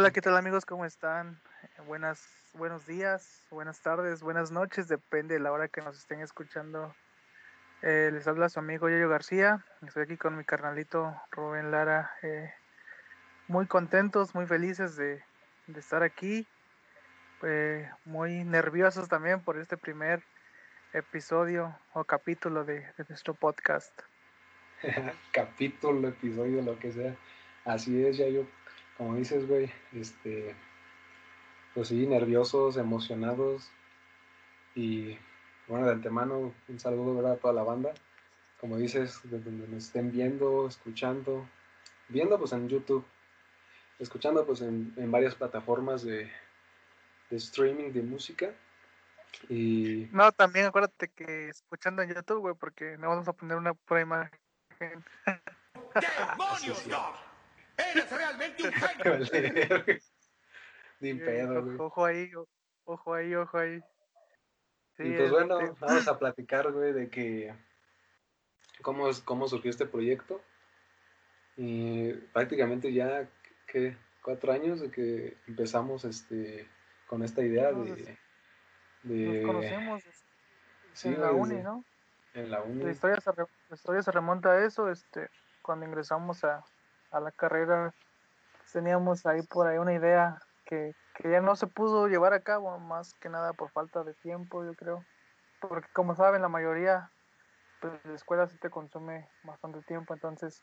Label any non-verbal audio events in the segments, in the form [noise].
Hola, ¿qué tal amigos? ¿Cómo están? Eh, Buenas, buenos días, buenas tardes, buenas noches, depende de la hora que nos estén escuchando. Eh, les habla su amigo Yayo García, estoy aquí con mi carnalito Rubén Lara, eh, muy contentos, muy felices de, estar aquí, muy nerviosos también por este primer episodio o capítulo de, de nuestro podcast. [laughs] capítulo, episodio, lo que sea. Así es, ya yo, como dices, güey, este, pues sí, nerviosos, emocionados y bueno, de antemano un saludo ¿verdad? a toda la banda. Como dices, de donde nos estén viendo, escuchando, viendo pues en YouTube, escuchando pues en, en varias plataformas de, de streaming de música. Y No, también acuérdate que escuchando en YouTube, güey, porque no vamos a poner una pura imagen. ¡Demonios, Doc! ¡Eres realmente un [laughs] genio! Ni pedo, ojo, güey. ojo ahí, ojo ahí, ojo ahí. Sí, Y pues bueno, este, vamos a platicar, güey, de que cómo, es- cómo surgió este proyecto. Y prácticamente ya, ¿qué? Cuatro años de que empezamos este, con esta idea Nos- de, nos de- conocemos sí, en la uni, ¿no? En la uni. La historia, se re- la historia se remonta a eso, este, cuando ingresamos a, a la carrera, teníamos ahí por ahí una idea que, que ya no se pudo llevar a cabo, más que nada por falta de tiempo, yo creo. Porque como saben, la mayoría, pues la escuela sí te consume bastante tiempo, entonces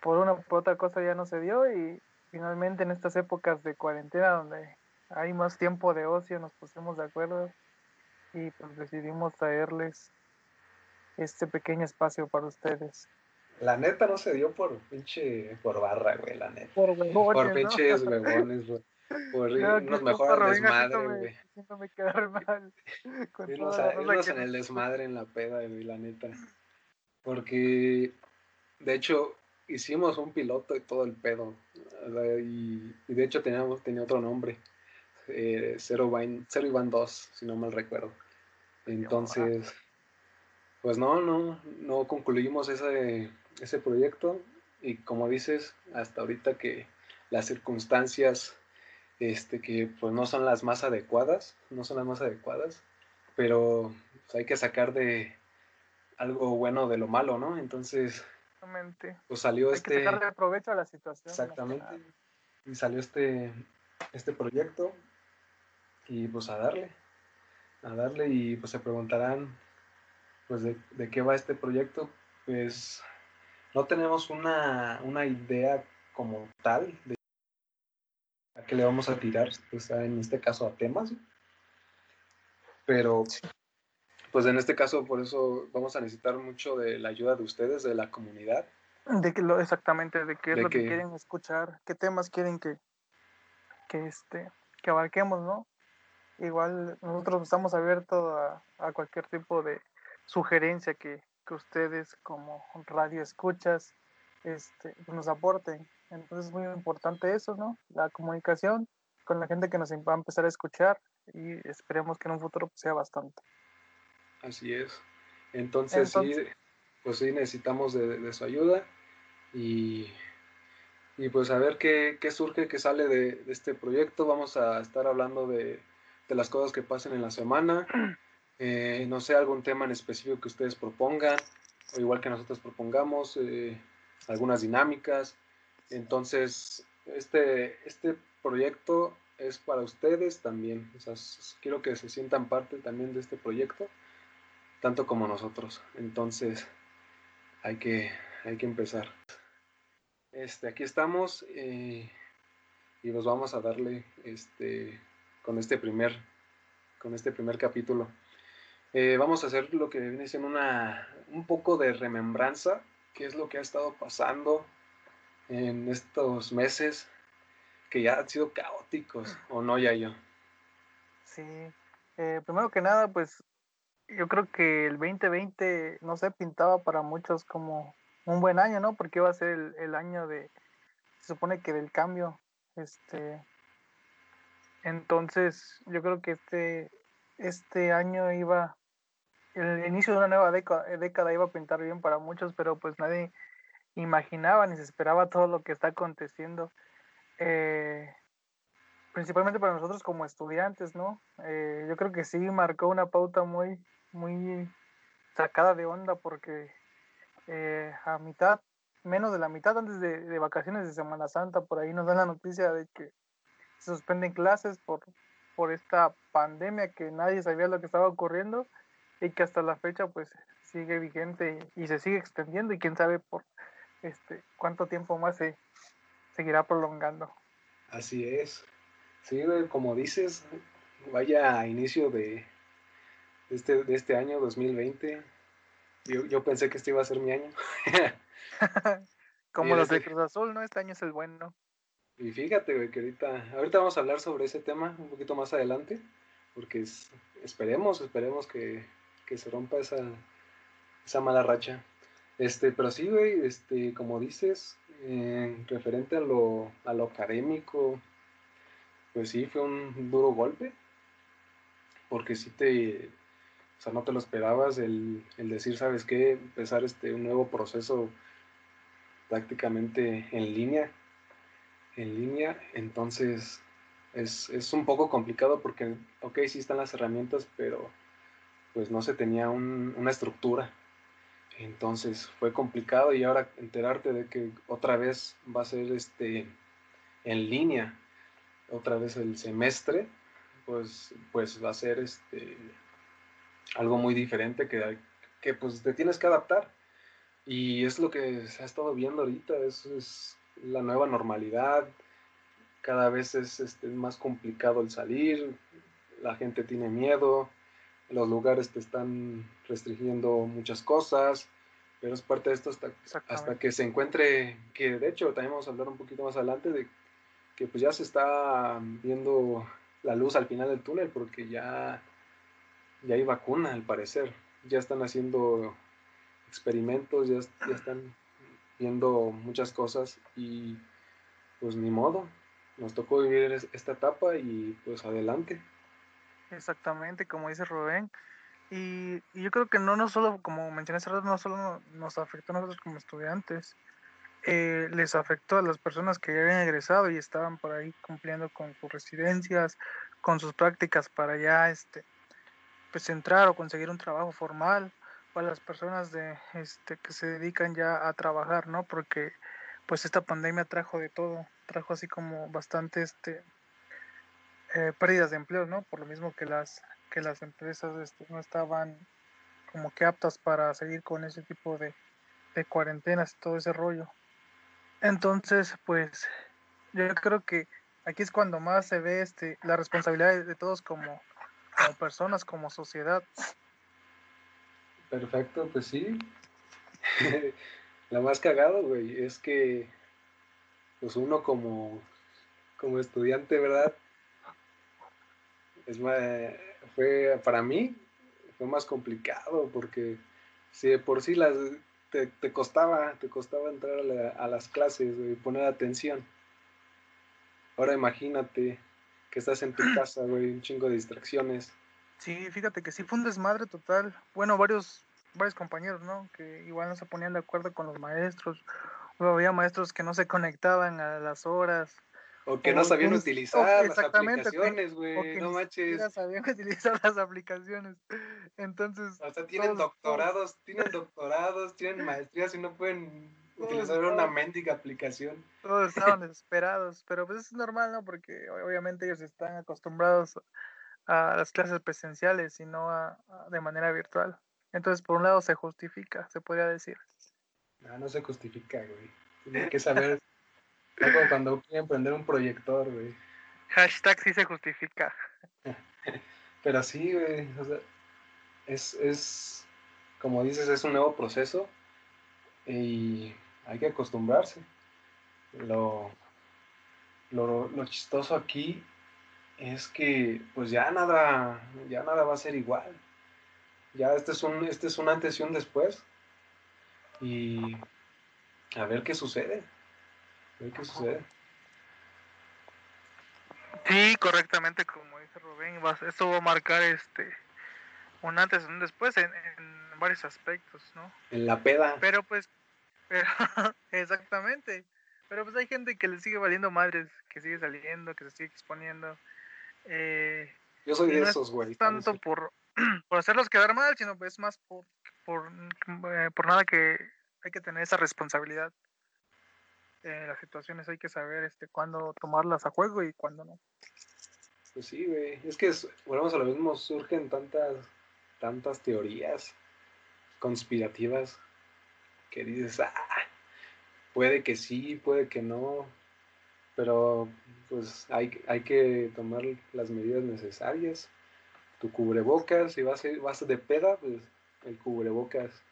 por una por otra cosa ya no se dio y finalmente en estas épocas de cuarentena donde hay más tiempo de ocio nos pusimos de acuerdo y pues decidimos traerles este pequeño espacio para ustedes. La neta no se dio por pinche, por barra, güey, la neta. Por huevones, Por ¿no? pinches huevones, güey. Por Yo aquí irnos con mejor al Rubén desmadre, güey. haciéndome quedar mal. [laughs] con Irnos, a- irnos que en el desmadre, en la peda, güey, la neta. Porque, de hecho, hicimos un piloto y todo el pedo. Y, y de hecho teníamos, tenía otro nombre. Eh, Zero, Zero Ivan 2, si no mal recuerdo. Entonces, pues no, no, no concluimos ese, ese proyecto. Y como dices, hasta ahorita que las circunstancias este, que pues no son las más adecuadas, no son las más adecuadas, pero pues, hay que sacar de algo bueno de lo malo, ¿no? Entonces, Exactamente. pues salió Hay este, que sacarle provecho a la situación. exactamente, y salió este, este proyecto, y pues a darle, a darle, y pues se preguntarán, pues de, de qué va este proyecto, pues no tenemos una, una idea como tal de a qué le vamos a tirar, pues en este caso a temas, pero pues en este caso por eso vamos a necesitar mucho de la ayuda de ustedes, de la comunidad. De que lo, exactamente, de qué es De lo que que- quieren escuchar, qué temas quieren que, que, este, que abarquemos, ¿no? Igual nosotros estamos abiertos a, a cualquier tipo de sugerencia que, que ustedes como radio escuchas este, nos aporten. Entonces es muy importante eso, ¿no? La comunicación con la gente que nos va a empezar a escuchar y esperemos que en un futuro pues, sea bastante. Así es. Entonces, sí, Entonces- pues sí necesitamos de, de su ayuda y, y pues a ver qué, qué surge, qué sale de, de este proyecto. Vamos a estar hablando de, de las cosas que pasen en la semana. [clears throat] Eh, no sé, algún tema en específico que ustedes propongan, o igual que nosotros propongamos, eh, algunas dinámicas. Entonces, este, este proyecto es para ustedes también. Quiero que se sientan parte también de este proyecto, tanto como nosotros. Entonces, hay que, hay que empezar. Este, aquí estamos eh, y pues vamos a darle este, con este primer, con este primer capítulo. Eh, vamos a hacer lo que viene siendo una, un poco de remembranza, qué es lo que ha estado pasando en estos meses que ya han sido caóticos, o no, ya yo. Sí, eh, primero que nada, pues yo creo que el 2020, no sé, pintaba para muchos como un buen año, ¿no? Porque iba a ser el, el año de, se supone que del cambio, este, entonces yo creo que este, este año iba, el inicio de una nueva década, década iba a pintar bien para muchos, pero pues nadie imaginaba ni se esperaba todo lo que está aconteciendo. Eh, principalmente para nosotros como estudiantes, ¿no? Eh, yo creo que sí marcó una pauta muy, muy sacada de onda porque eh, a mitad, menos de la mitad antes de, vacaciones de Semana Santa, por ahí nos dan la noticia de que se suspenden clases por, por esta pandemia que nadie sabía lo que estaba ocurriendo y que hasta la fecha pues sigue vigente y se sigue extendiendo y quién sabe por este cuánto tiempo más se seguirá prolongando. Así es. Sí, como dices, vaya inicio de, este, de este año 2020. Yo, yo pensé que este iba a ser mi año. [laughs] como los de Cruz Azul, ¿no? Este año es el bueno. Y fíjate, güey, que ahorita, ahorita vamos a hablar sobre ese tema un poquito más adelante, porque esperemos, esperemos que, que se rompa esa, esa mala racha. Este, pero sí, güey, este, como dices, referente a lo, a lo académico, pues sí, fue un duro golpe, porque sí te, o sea, no te lo esperabas el, el decir, ¿sabes qué? Empezar este, un nuevo proceso prácticamente en línea, en línea, entonces es, es un poco complicado porque, ok, sí están las herramientas, pero pues no se tenía una estructura. Entonces fue complicado y ahora enterarte de que otra vez va a ser este en línea, otra vez el semestre, pues, pues va a ser este algo muy diferente que, que pues te tienes que adaptar. Y es lo que se ha estado viendo ahorita, eso es la nueva normalidad, cada vez es este, más complicado el salir, la gente tiene miedo, los lugares te están restringiendo muchas cosas, pero es parte de esto hasta, hasta que se encuentre, que de hecho también vamos a hablar un poquito más adelante de que pues ya se está viendo la luz al final del túnel porque ya, ya hay vacuna al parecer, ya están haciendo experimentos, ya, ya están viendo muchas cosas y pues ni modo, nos tocó vivir esta etapa y pues adelante. Exactamente, como dice Rubén. Y, yo creo que no, no solo, como mencioné hace rato, no solo nos afectó a nosotros como estudiantes, eh, les afectó a las personas que ya habían egresado y estaban por ahí cumpliendo con sus residencias, con sus prácticas para ya este, pues entrar o conseguir un trabajo formal, o a las personas de, este, que se dedican ya a trabajar, ¿no? Porque pues esta pandemia trajo de todo, trajo así como bastante este, eh, pérdidas de empleo, ¿no? Por lo mismo que las, que las empresas este, no estaban como que aptas para seguir con ese tipo de, de cuarentenas y todo ese rollo. Entonces, pues yo creo que aquí es cuando más se ve este, la responsabilidad de todos como, como personas, como sociedad. Perfecto, pues sí. [laughs] La más cagado, güey, es que pues uno como, como estudiante, ¿verdad? Es fue para mí fue más complicado porque si de por sí las te, te costaba te costaba entrar a, las clases y poner atención. Ahora imagínate que estás en tu [clears throat] casa güey un chingo de distracciones. Sí fíjate que sí fue un desmadre total. Bueno varios varios compañeros no que igual no se ponían de acuerdo con los maestros. Había maestros que no se conectaban a las horas o que no sabían utilizar las [laughs] aplicaciones, güey. No manches. No sabían utilizar las aplicaciones. Entonces. O sea, tienen doctorados, tienen [laughs] doctorados, tienen maestrías y no pueden utilizar una mendiga aplicación. Todos estaban [laughs] desesperados. Pero pues es normal, ¿no? Porque obviamente ellos están acostumbrados a las clases presenciales y no a, de manera virtual. Entonces, por un lado se justifica, se podría decir. No, no se justifica, güey. Tienen que saber como cuando quieren prender un proyector, güey. Hashtag sí se justifica. [laughs] Pero sí, güey. O sea, es, es, como dices, es un nuevo proceso y hay que acostumbrarse. Lo, lo, lo chistoso aquí es que pues ya nada, ya nada va a ser igual. Ya este es un, este es un antes y un después. Y a ver qué sucede qué sucede. Sí, correctamente, como dice Rubén, esto va a marcar este un antes y un después en, varios aspectos, ¿no? En la peda. Pero pues, [laughs] pero, exactamente. Pero pues hay gente que le sigue valiendo madres, que sigue saliendo, que se sigue exponiendo. Eh, Yo soy de no es esos, güey. tanto por, [clears throat] por hacerlos quedar mal, sino es más por, por, eh, por nada que hay que tener esa responsabilidad. En las situaciones hay que saber este cuándo tomarlas a juego y cuándo no. Pues sí, güey. Es que volvemos a lo mismo, surgen tantas, tantas teorías conspirativas que dices, ah, puede que sí, puede que no, pero pues hay, hay que tomar las medidas necesarias. Tu cubrebocas, si vas, vas de peda, pues el cubrebocas.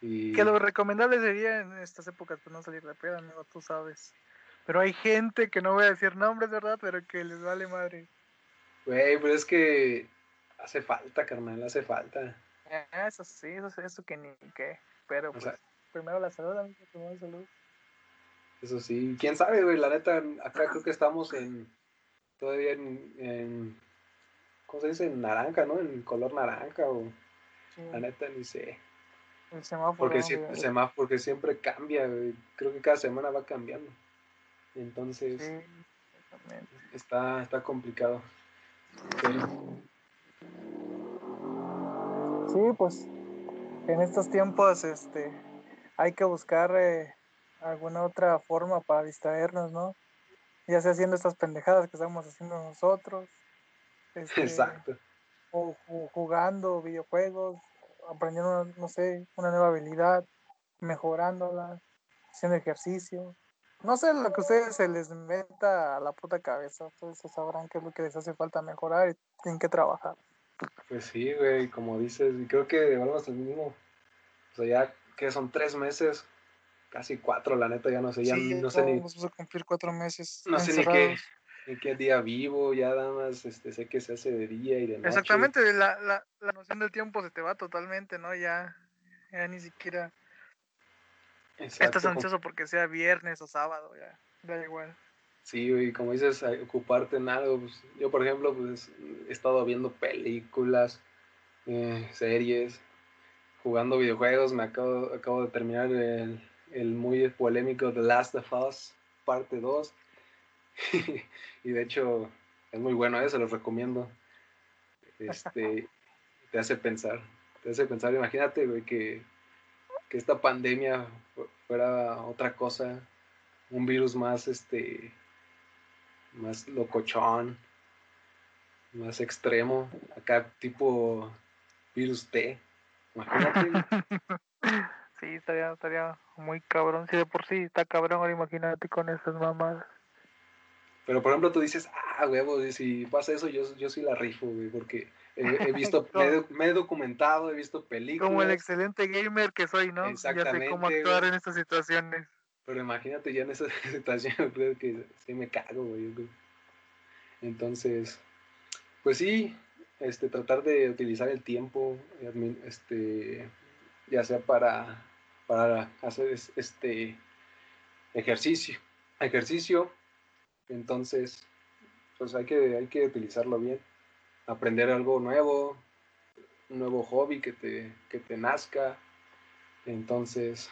Y Que lo recomendable sería en estas épocas pues no salir de peda, amigo, tú sabes. Pero hay gente que no voy a decir nombres, ¿verdad? Pero que les vale madre. Güey, pero es que hace falta, carnal, hace falta. Ah, Eso sí, eso, eso que ni qué. Pero O pues, sea- primero la salud, amigo, primero la salud. Eso sí, quién sabe, güey, la neta, acá creo que estamos en, todavía en, en ¿cómo se dice? En naranja, ¿no? En color naranja o, Sí, la neta, ni sé. El semáforo. Porque ¿no? siempre, De- el semáforo, porque siempre cambia, güey. Creo que cada semana va cambiando. Entonces, Sí, está, está complicado. Pero, Sí, pues en estos tiempos este hay que buscar eh, alguna otra forma para distraernos, ¿no? Ya sea haciendo estas pendejadas que estamos haciendo nosotros, este, [laughs] exacto. o, o jugando videojuegos, aprendiendo, no sé, una nueva habilidad, mejorándola, haciendo ejercicio. No sé lo que a ustedes se les meta a la puta cabeza, ustedes sabrán qué es lo que les hace falta mejorar y en qué trabajar. Pues sí, güey, como dices, y creo que volvemos al mismo. O sea, ya que son tres meses, casi cuatro, la neta, ya no sé, ya Sí, no sé ni, vamos a cumplir cuatro meses. no sé ni qué, ni qué día vivo, ya nada más este, sé que se hace de día y de noche. Exactamente, la, la, la noción del tiempo se te va totalmente, ¿no? Ya, ya ni siquiera Exacto, estás ansioso porque sea viernes o sábado, ya, da igual. Sí, güey, como dices, ocuparte en algo. pues, yo, por ejemplo, pues he estado viendo películas, eh, series, jugando videojuegos. Me acabo, acabo de terminar el, el muy polémico The Last of Us, parte 2. [laughs] y de hecho, es muy bueno, ¿eh? se los recomiendo. Este, te hace pensar, te hace pensar, imagínate, que, que esta pandemia fu- fuera otra cosa, un virus más, este, más locochón, más extremo, acá tipo virus T, imagínate. [laughs] Sí, estaría, estaría muy cabrón. Si de por sí está cabrón, ahora imagínate con esas mamadas. Pero por ejemplo tú dices, ah, huevo, si pasa eso yo, yo sí la rifo, güey, porque he, he [laughs] visto, me, he, me he documentado, he visto películas. Como el excelente gamer que soy, ¿no? Ya sé cómo Exactamente, actuar güey. en estas situaciones. Pero imagínate ya en esa [laughs] situación, creo que sí me cago, güey. Entonces, pues sí, este, tratar de utilizar el tiempo, este, ya sea para, para hacer es- este ejercicio, ejercicio. Entonces, pues hay que, hay que utilizarlo bien, aprender algo nuevo, un nuevo hobby que te, que te nazca. Entonces,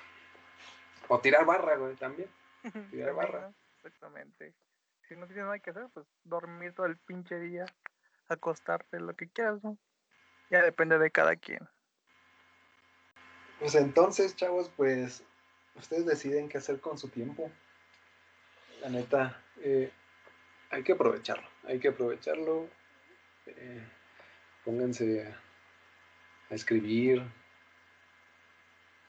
o tirar barra, güey, también. [laughs] Tirar barra. Exactamente. Si no tienes nada que hacer, pues dormir todo el pinche día, acostarte, lo que quieras, ¿no? Ya depende de cada quien. Pues entonces, chavos, pues ustedes deciden qué hacer con su tiempo. La neta, eh, hay que aprovecharlo, hay que aprovecharlo. eh, pónganse a, a escribir,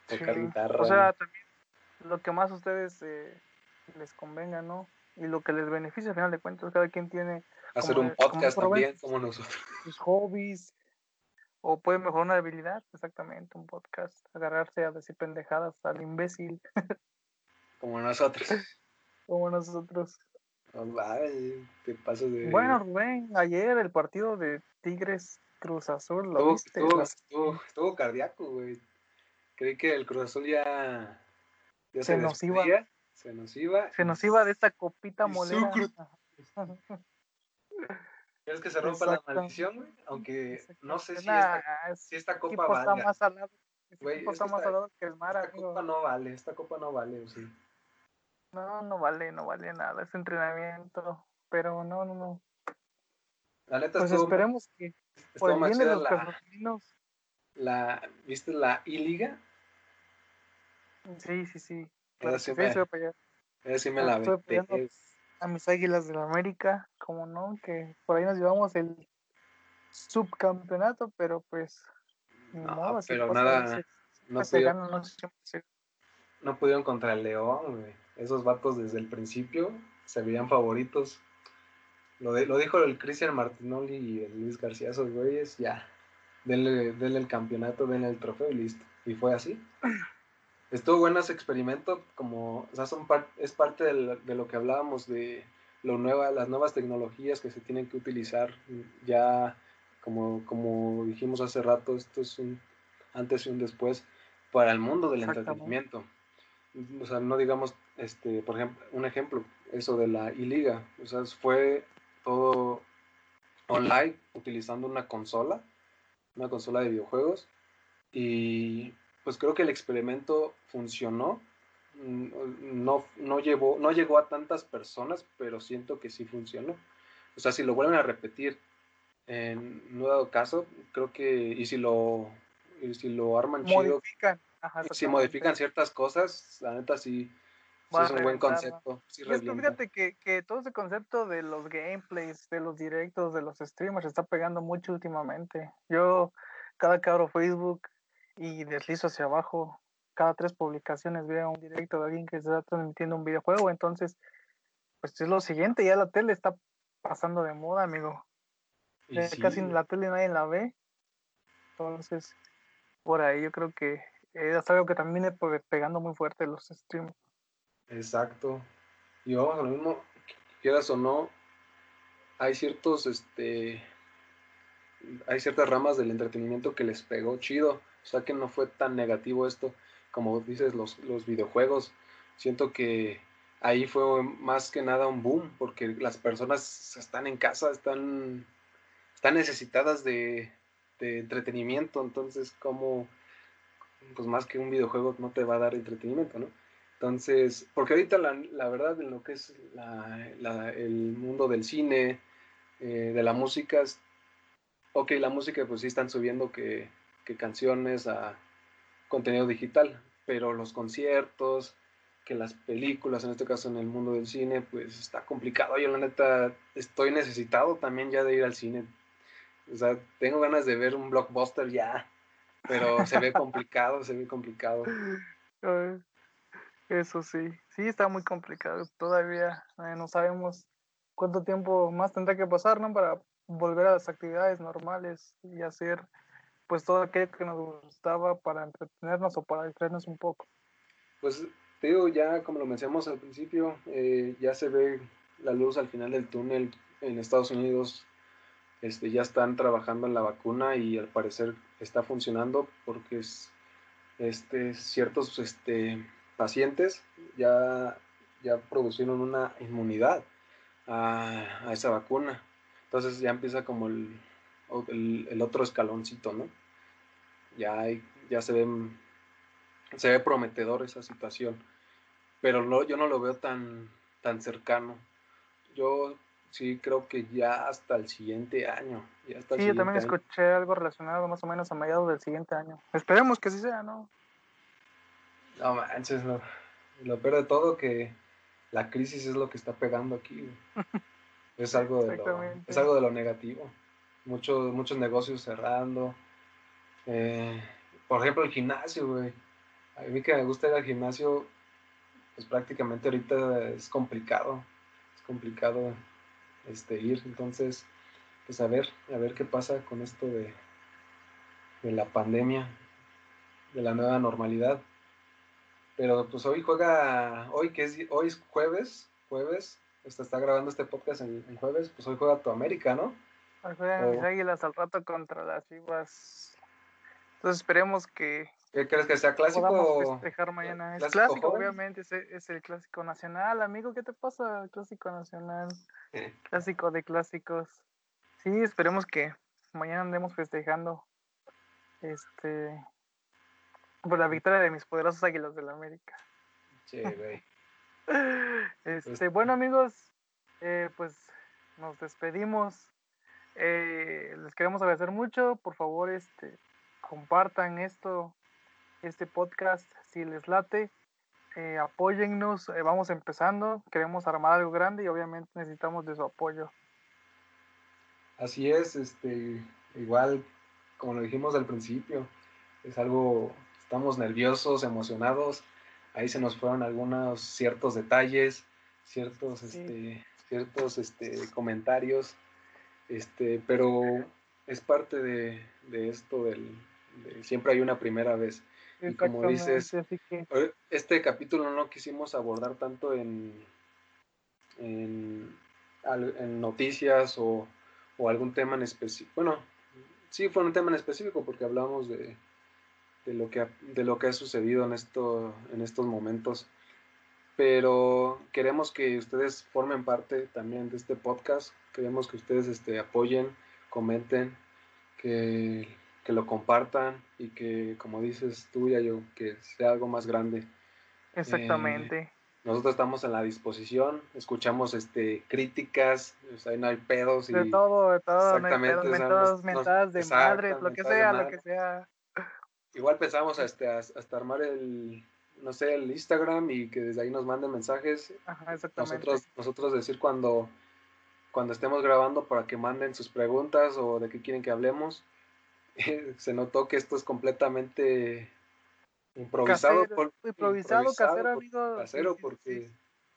tocar Sí, guitarra. O sea, también lo que más a ustedes eh, les convenga, ¿no? Y lo que les beneficia al final de cuentas, cada quien tiene hacer como- un podcast también, como nosotros. sus hobbies o puede mejorar una habilidad, exactamente, un podcast, agarrarse a decir pendejadas al imbécil Como nosotros. como nosotros. Vale, te pasas de. Bueno, Rubén, ayer el partido de Tigres Cruz Azul, ¿lo estuvo, viste? estuvo, estuvo- estuvo cardíaco, güey. Creí que el Cruz Azul ya, ya Se nos iba. despedía, Se nos iba. Se nos iba de esta copita molera. ¿Quieres [laughs] que se rompa la Exacto. maldición, güey? Aunque no sé si esta, es- si esta copa equipo está más salado. Este Güey, equipo es que está más esta- salado que el mar, Esta amigo. copa no vale, esta copa no vale, o sí. No, no vale, no vale nada, es entrenamiento, pero no, no, no. La neta Pues estuvo- esperemos que por el bien de los la, la- ¿Viste la I-Liga? sí, sí, sí. Claro sí me, sí me la a mis águilas de la América, como no, que por ahí nos llevamos el subcampeonato, pero pues No, modo, así pero nada, no pudieron, no no pudieron contra el León, güey. Esos vatos desde el principio se veían favoritos. Lo, de- lo dijo el Cristian Martinoli y el Luis García, esos güeyes, ya. Denle, denle el campeonato, denle el trofeo y listo. Y fue así. Estuvo bueno ese experimento, como, o sea, son par- es parte del- de lo que hablábamos de lo nueva, las nuevas tecnologías que se tienen que utilizar. Ya, como, como dijimos hace rato, esto es un antes y un después para el mundo del entretenimiento. O sea, no digamos, este, por ejemplo, un ejemplo, eso de la I-Liga. O sea, fue todo online utilizando una consola, una consola de videojuegos. Y pues creo que el experimento funcionó. Mm, No, no, llevó, no llegó a tantas personas, pero siento que sí funcionó. O sea, si lo vuelven a repetir en no dado caso, creo que, y si lo, y si lo arman chido. Ajá, si modifican ciertas cosas, la neta sí, es un buen concepto. Sí es que fíjate que, que todo ese concepto de los gameplays, de los directos, de los streamers, está pegando mucho últimamente. Yo, cada que abro Facebook y deslizo hacia abajo, cada tres publicaciones veo un directo de alguien que está transmitiendo un videojuego. Entonces, pues es lo siguiente, ya la tele está pasando de moda, amigo. Ya sí, Casi en la tele nadie la ve. Entonces, por ahí yo creo que es algo que también pe- pegando muy fuerte los streamers. Exacto. Y vamos a lo mismo, quieras o no, hay ciertos, este, hay ciertas ramas del entretenimiento que les pegó chido. O sea que no fue tan negativo esto, como dices, los, los videojuegos. Siento que ahí fue más que nada un boom, porque las personas están en casa, están, están necesitadas de, de entretenimiento. Entonces, como, pues más que un videojuego no te va a dar entretenimiento, ¿no? Entonces, porque ahorita la, verdad en lo que es la- el mundo del cine, eh, de la música, es- ok, la música pues sí están subiendo que, que canciones a contenido digital, pero los conciertos, que las películas, en este caso en el mundo del cine, pues está complicado. Yo la neta estoy necesitado también ya de ir al cine. O sea, tengo ganas de ver un blockbuster ya, pero se ve complicado, se ve complicado. Eso sí, sí está muy complicado. Todavía eh, no sabemos cuánto tiempo más tendrá que pasar, ¿no? Para volver a las actividades normales y hacer pues todo aquello que nos gustaba para entretenernos o para distraernos un poco. Pues te digo, ya como lo mencionamos al principio, eh, ya se ve la luz al final del túnel en Estados Unidos. Este, ya están trabajando en la vacuna y al parecer está funcionando porque es, este, ciertos este, pacientes ya, ya produjeron una inmunidad a, a esa vacuna. Entonces ya empieza como el, el, otro escaloncito, ¿no? Ya, hay, ya se ven se ve prometedor esa situación, pero no, yo no lo veo tan, tan cercano. Yo sí creo que ya hasta el siguiente año. Ya hasta el Sí, yo también siguiente año. escuché algo relacionado más o menos a mediados del siguiente año. Esperemos que así sea, ¿no? No manches, lo, lo peor de todo que la crisis es lo que está pegando aquí. [laughs] Es algo de lo, es algo de lo negativo. Muchos, muchos negocios cerrando. Eh, por ejemplo, el gimnasio, güey. A mí que me gusta ir al gimnasio, pues prácticamente ahorita es complicado. Es complicado este, ir. Entonces, pues a ver, a ver qué pasa con esto de, de la pandemia, de la nueva normalidad. Pero pues hoy juega, hoy que es, hoy es jueves, jueves, este, está grabando este podcast en, en jueves, pues hoy juega tu América, ¿no? Ahí juegan mis Oh. águilas al rato contra las chivas. Entonces esperemos que ¿Qué crees que sea clásico? o- festejar mañana. Es clásico obviamente, es, es el clásico nacional, amigo. ¿Qué te pasa? El clásico nacional, Eh, clásico de clásicos. Sí, esperemos que mañana andemos festejando este por la victoria de mis poderosos águilas del América. Che, güey. [laughs] Este, bueno amigos, eh, pues nos despedimos. Eh, les queremos agradecer mucho. Por favor, este, compartan esto, este podcast, si les late. Eh, apóyennos, eh, vamos empezando. Queremos armar algo grande y obviamente necesitamos de su apoyo. Así es, este, igual como lo dijimos al principio, es algo, estamos nerviosos, emocionados. Ahí se nos fueron algunos ciertos detalles, ciertos, Sí. este, ciertos este, comentarios, este, pero es parte de, de esto del, de siempre hay una primera vez. Y como dices, que Este capítulo no quisimos abordar tanto en, en, en noticias o, o algún tema en específico. Bueno, sí fue un tema en específico porque hablamos de, de, lo, que ha, de lo que ha sucedido en, esto, en estos momentos. Pero queremos que ustedes formen parte también de este podcast. Queremos que ustedes este, apoyen, comenten, que, que lo compartan y que, como dices tú, yo que sea algo más grande. exactamente. Nosotros estamos en la disposición, escuchamos este, críticas, o sea, no hay pedos y de todo, de todo, no hay exactamente, mentadas, de madres, lo que sea, lo madre. que sea. igual pensamos este, hasta, hasta armar el, no sé, el Instagram y que desde ahí nos manden mensajes. Ajá, exactamente. Nosotros, nosotros decir cuando, cuando estemos grabando para que manden sus preguntas o de qué quieren que hablemos. [laughs] Se notó que esto es completamente improvisado. Casero, por- improvisado, casero, por- amigo. casero porque sí.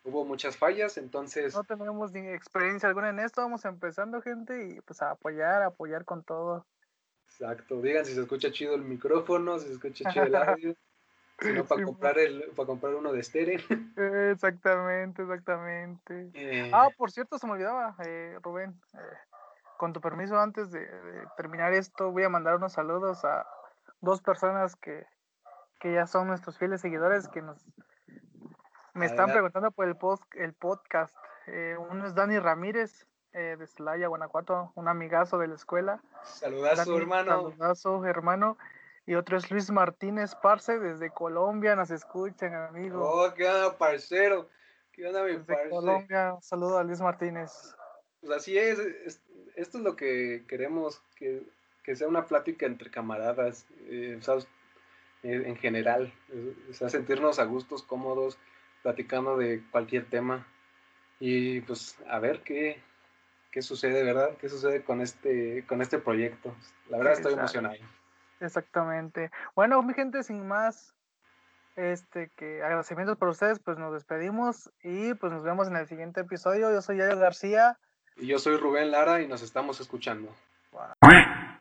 hubo muchas fallas, entonces No tenemos ni experiencia alguna en esto, vamos empezando, gente, y pues a apoyar, a apoyar con todo. Exacto, digan si se escucha chido el micrófono, si se escucha chido el [laughs] audio, si no para Sí, comprar el, para comprar uno de. Eh, [laughs] Exactamente, exactamente. Eh, Ah, por cierto, se me olvidaba, eh, Rubén. eh, con tu permiso, antes de, de terminar esto, voy a mandar unos saludos a dos personas que, que ya son nuestros fieles seguidores que nos me están preguntando por el, post, el podcast. Eh, uno es Dani Ramírez, eh, de Celaya, Guanajuato, un amigazo de la escuela. saludazo, Dani, hermano. Saludazo, hermano. Y otro es Luis Martínez Parce, desde Colombia, nos escuchan, amigo. Oh, qué onda, parcero. ¿Qué onda, mi desde parce? Colombia, un saludo a Luis Martínez. Pues así es- esto es lo que queremos, que, que sea una plática entre camaradas, eh, sea, eh, en general, eh, o sea, sentirnos a gustos, cómodos, platicando de cualquier tema y pues a ver qué, qué sucede, ¿verdad? ¿Qué sucede con este, con este proyecto? La verdad estoy emocionado. Exactamente. Bueno, mi gente, sin más, este, que agradecimientos por ustedes, pues nos despedimos y pues nos vemos en el siguiente episodio. Yo soy Yayo García. Y yo soy Rubén Lara y nos estamos escuchando.